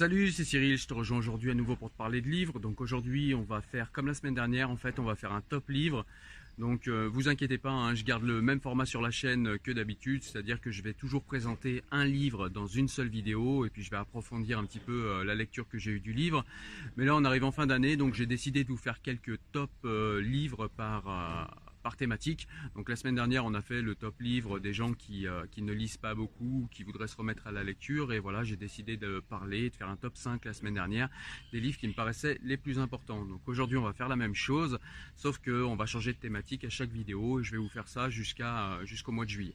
Salut, c'est Cyril, je te rejoins aujourd'hui à nouveau pour te parler de livres. Donc aujourd'hui, on va faire comme la semaine dernière, en fait, on va faire un top livre. Donc euh, vous inquiétez pas, hein, je garde le même format sur la chaîne que d'habitude, c'est-à-dire que je vais toujours présenter un livre dans une seule vidéo et puis je vais approfondir un petit peu euh, la lecture que j'ai eue du livre. Mais là on arrive en fin d'année, donc j'ai décidé de vous faire quelques top euh, livres par, euh, par thématique. Donc la semaine dernière, on a fait le top livre des gens qui, euh, qui ne lisent pas beaucoup, qui voudraient se remettre à la lecture. Et voilà, j'ai décidé de parler, de faire un top 5 la semaine dernière des livres qui me paraissaient les plus importants. Donc aujourd'hui, on va faire la même chose, sauf qu'on va changer de thématique à chaque vidéo et je vais vous faire ça jusqu'à euh, jusqu'au mois de juillet.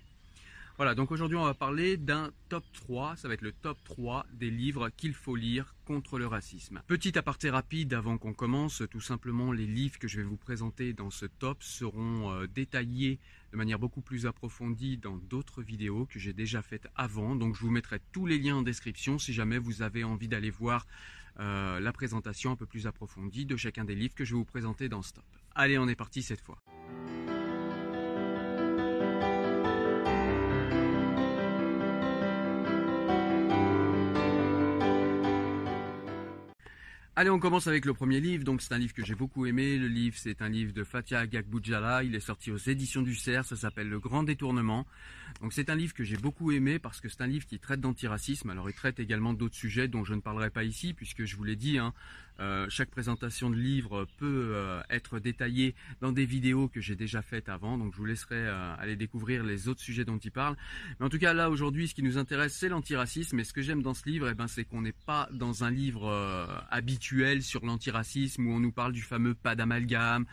Voilà, donc aujourd'hui on va parler d'un top 3, ça va être le top 3 des livres qu'il faut lire contre le racisme. Petit aparté rapide avant qu'on commence, tout simplement les livres que je vais vous présenter dans ce top seront euh, détaillés de manière beaucoup plus approfondie dans d'autres vidéos que j'ai déjà faites avant, donc je vous mettrai tous les liens en description si jamais vous avez envie d'aller voir euh, la présentation un peu plus approfondie de chacun des livres que je vais vous présenter dans ce top. Allez, on est parti cette fois. Allez, on commence avec le premier livre. Donc, c'est un livre que j'ai beaucoup aimé. Le livre, c'est un livre de Fatia Agagboudjala. Il est sorti aux éditions du Cerf. Ça s'appelle Le Grand Détournement. Donc, c'est un livre que j'ai beaucoup aimé parce que c'est un livre qui traite d'antiracisme. Alors, il traite également d'autres sujets dont je ne parlerai pas ici puisque je vous l'ai dit, hein, euh, chaque présentation de livre peut euh, être détaillée dans des vidéos que j'ai déjà faites avant. Donc, je vous laisserai euh, aller découvrir les autres sujets dont il parle. Mais en tout cas, là, aujourd'hui, ce qui nous intéresse, c'est l'antiracisme. Et ce que j'aime dans ce livre, eh ben, c'est qu'on n'est pas dans un livre euh, sur l'antiracisme où on nous parle du fameux pas d'amalgame,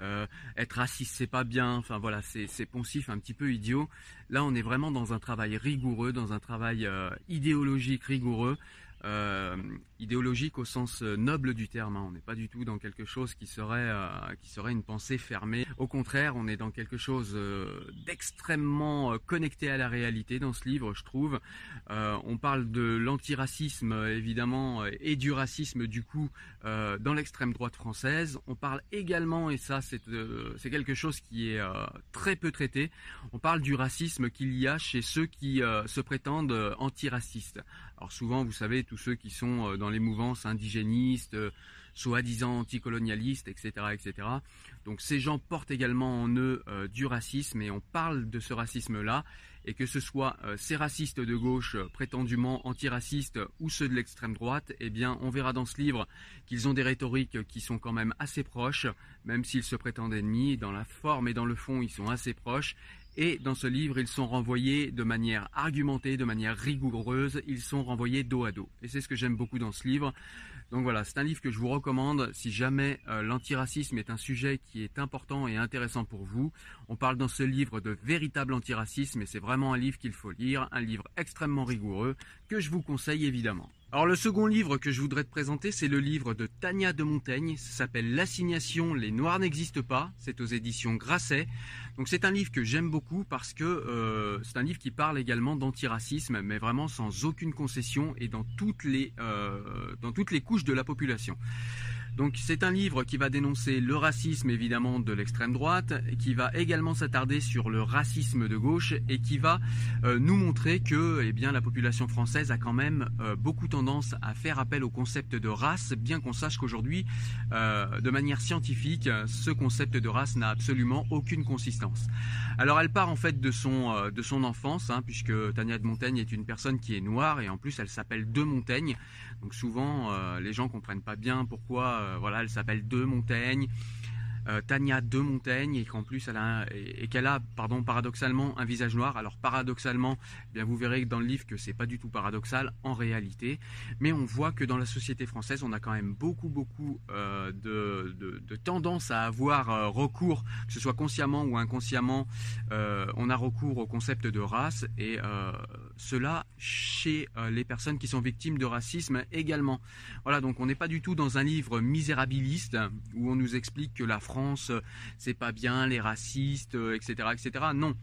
euh, être raciste c'est pas bien, enfin voilà, c'est c'est poncif, un petit peu idiot. Là, on est vraiment dans un travail rigoureux, dans un travail euh, idéologique rigoureux. Euh, idéologique au sens euh, noble du terme. hein. On n'est pas du tout dans quelque chose qui serait euh, qui serait une pensée fermée. Au contraire, on est dans quelque chose d'extrêmement connecté à la réalité dans ce livre, je trouve. On parle de l'antiracisme évidemment et du racisme du coup dans l'extrême droite française. On parle également, et ça c'est c'est quelque chose qui est très peu traité, on parle du racisme qu'il y a chez ceux qui se prétendent antiracistes. Alors souvent, vous savez, tous ceux qui sont euh, dans les mouvances indigénistes, euh, soi-disant anticolonialistes, etc., etc. Donc ces gens portent également en eux euh, du racisme et on parle de ce racisme-là et que ce soit ces racistes de gauche prétendument antiracistes ou ceux de l'extrême droite, eh bien on verra dans ce livre qu'ils ont des rhétoriques qui sont quand même assez proches, même s'ils se prétendent ennemis, dans la forme et dans le fond ils sont assez proches. Et dans ce livre, ils sont renvoyés de manière argumentée, de manière rigoureuse, ils sont renvoyés dos à dos. Et c'est ce que j'aime beaucoup dans ce livre. Donc voilà, c'est un livre que je vous recommande si jamais euh, l'antiracisme est un sujet qui est important et intéressant pour vous. On parle dans ce livre de véritable antiracisme et c'est vraiment un livre qu'il faut lire, un livre extrêmement rigoureux que je vous conseille évidemment. Alors le second livre que je voudrais te présenter, c'est le livre de Tania de Montaigne. Ça s'appelle L'assignation, les Noirs n'existent pas. C'est aux éditions Grasset. Donc c'est un livre que j'aime beaucoup parce que euh, c'est un livre qui parle également d'antiracisme, mais vraiment sans aucune concession et dans toutes les euh, dans toutes les couches de la population. Donc c'est un livre qui va dénoncer le racisme évidemment de l'extrême droite, qui va également s'attarder sur le racisme de gauche et qui va euh, nous montrer que eh bien, la population française a quand même euh, beaucoup tendance à faire appel au concept de race, bien qu'on sache qu'aujourd'hui, euh, de manière scientifique, ce concept de race n'a absolument aucune consistance. Alors elle part en fait de son, de son enfance, hein, puisque Tania de Montaigne est une personne qui est noire et en plus elle s'appelle De Montaigne. Donc souvent les gens comprennent pas bien pourquoi euh, voilà, elle s'appelle De Montaigne. Euh, Tania de Montaigne et qu'en plus elle a et qu'elle a pardon paradoxalement un visage noir. Alors paradoxalement, eh bien vous verrez dans le livre que c'est pas du tout paradoxal en réalité, mais on voit que dans la société française, on a quand même beaucoup beaucoup euh, de, de, tendance à avoir recours, que ce soit consciemment ou inconsciemment, on a recours au concept de race et cela chez les personnes qui sont victimes de racisme également. Voilà, donc on n'est pas du tout dans un livre misérabiliste où on nous explique que la France, Euh, c'est pas bien, les racistes, euh, etc., etc. Non.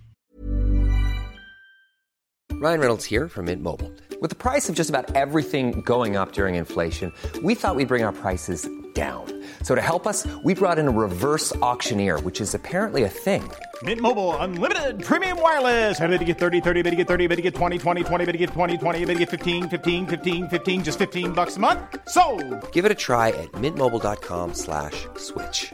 Ryan Reynolds here from Mint Mobile. With the price of just about everything going up during inflation, we thought we'd bring our prices down. So to help us, we brought in a reverse auctioneer, which is apparently a thing. Mint Mobile unlimited premium wireless. Ready to get 30, 30, bit to get 30, bit to get 20, 20, 20, bit to get 20, 20, bit to get 15, 15, 15, 15 just 15 bucks a month. So, Give it a try at mintmobile.com/switch.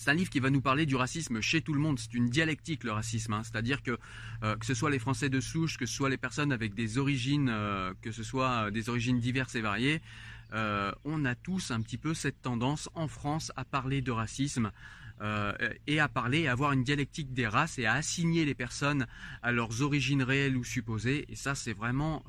C'est un livre qui va nous parler du racisme chez tout le monde. C'est une dialectique le racisme, hein. c'est-à-dire que euh, que ce soit les Français de souche, que ce soit les personnes avec des origines, euh, que ce soit euh, des origines diverses et variées, on a tous un petit peu cette tendance en France à parler de racisme. et à parler, à avoir une dialectique des races et à assigner les personnes à leurs origines réelles ou supposées. Et ça, c'est vraiment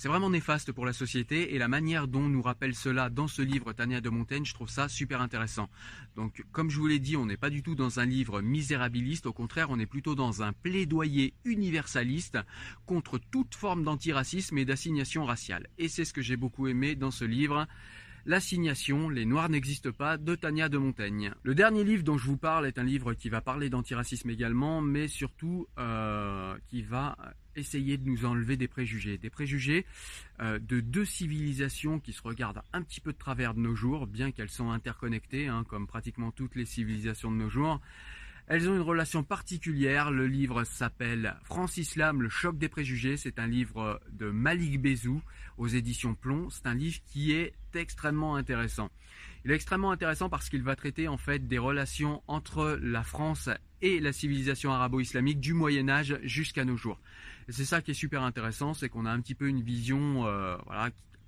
c'est vraiment néfaste pour la société et la manière dont nous rappelle cela dans ce livre Tania de Montaigne, je trouve ça super intéressant. Donc comme je vous l'ai dit, on n'est pas du tout dans un livre misérabiliste, au contraire on est plutôt dans un plaidoyer universaliste contre toute forme d'antiracisme et d'assignation raciale. Et c'est ce que j'ai beaucoup aimé dans ce livre. L'assignation, les Noirs n'existent pas, de Tania de Montaigne. Le dernier livre dont je vous parle est un livre qui va parler d'antiracisme également, mais surtout euh, qui va essayer de nous enlever des préjugés. Des préjugés euh, de deux civilisations qui se regardent un petit peu de travers de nos jours, bien qu'elles sont interconnectées, hein, comme pratiquement toutes les civilisations de nos jours. Elles ont une relation particulière. Le livre s'appelle France Islam, le choc des préjugés. C'est un livre de Malik Bezou aux éditions Plomb. C'est un livre qui est extrêmement intéressant. Il est extrêmement intéressant parce qu'il va traiter en fait des relations entre la France et la civilisation arabo-islamique du Moyen Âge jusqu'à nos jours. C'est ça qui est super intéressant, c'est qu'on a un petit peu une vision euh,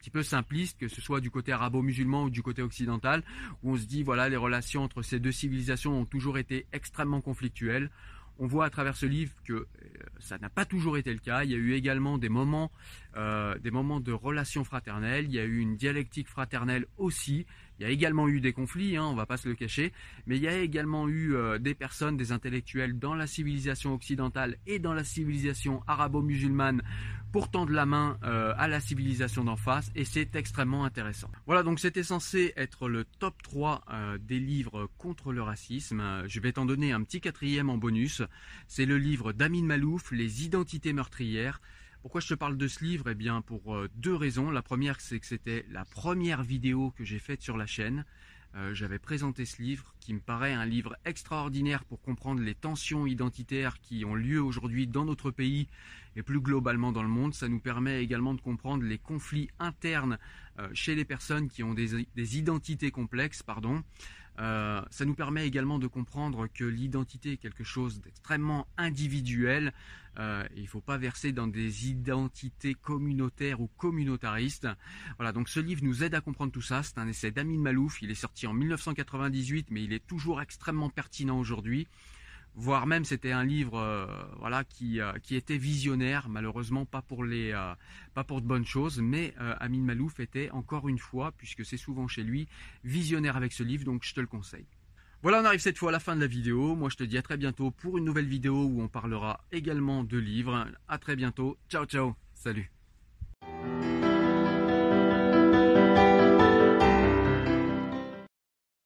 petit peu simpliste, que ce soit du côté arabo-musulman ou du côté occidental, où on se dit voilà les relations entre ces deux civilisations ont toujours été extrêmement conflictuelles. On voit à travers ce livre que euh, ça n'a pas toujours été le cas. Il y a eu également des moments, euh, des moments de relations fraternelles. Il y a eu une dialectique fraternelle aussi. Il y a également eu des conflits, hein, on ne va pas se le cacher, mais il y a également eu euh, des personnes, des intellectuels dans la civilisation occidentale et dans la civilisation arabo-musulmane pour tendre la main euh, à la civilisation d'en face, et c'est extrêmement intéressant. Voilà, donc c'était censé être le top 3 euh, des livres contre le racisme. Je vais t'en donner un petit quatrième en bonus. C'est le livre d'Amin Malouf, Les identités meurtrières. Pourquoi je te parle de ce livre? Eh bien, pour euh, deux raisons. La première, c'est que c'était la première vidéo que j'ai faite sur la chaîne. Euh, j'avais présenté ce livre qui me paraît un livre extraordinaire pour comprendre les tensions identitaires qui ont lieu aujourd'hui dans notre pays et plus globalement dans le monde. Ça nous permet également de comprendre les conflits internes euh, chez les personnes qui ont des, identités complexes. Pardon. Euh, ça nous permet également de comprendre que l'identité est quelque chose d'extrêmement individuel. Euh, il ne faut pas verser dans des identités communautaires ou communautaristes. Voilà, donc ce livre nous aide à comprendre tout ça. C'est un essai d'Amin Malouf. Il est sorti en 1998, mais il est toujours extrêmement pertinent aujourd'hui voire même c'était un livre euh, voilà qui, euh, qui était visionnaire malheureusement pas pour les euh, pas pour de bonnes choses mais Amin Malouf était encore une fois puisque c'est souvent chez lui visionnaire avec ce livre donc je te le conseille. Voilà, on arrive cette fois à la fin de la vidéo. Moi, je te dis à très bientôt pour une nouvelle vidéo où on parlera également de livres. À très bientôt. Ciao, ciao. Salut.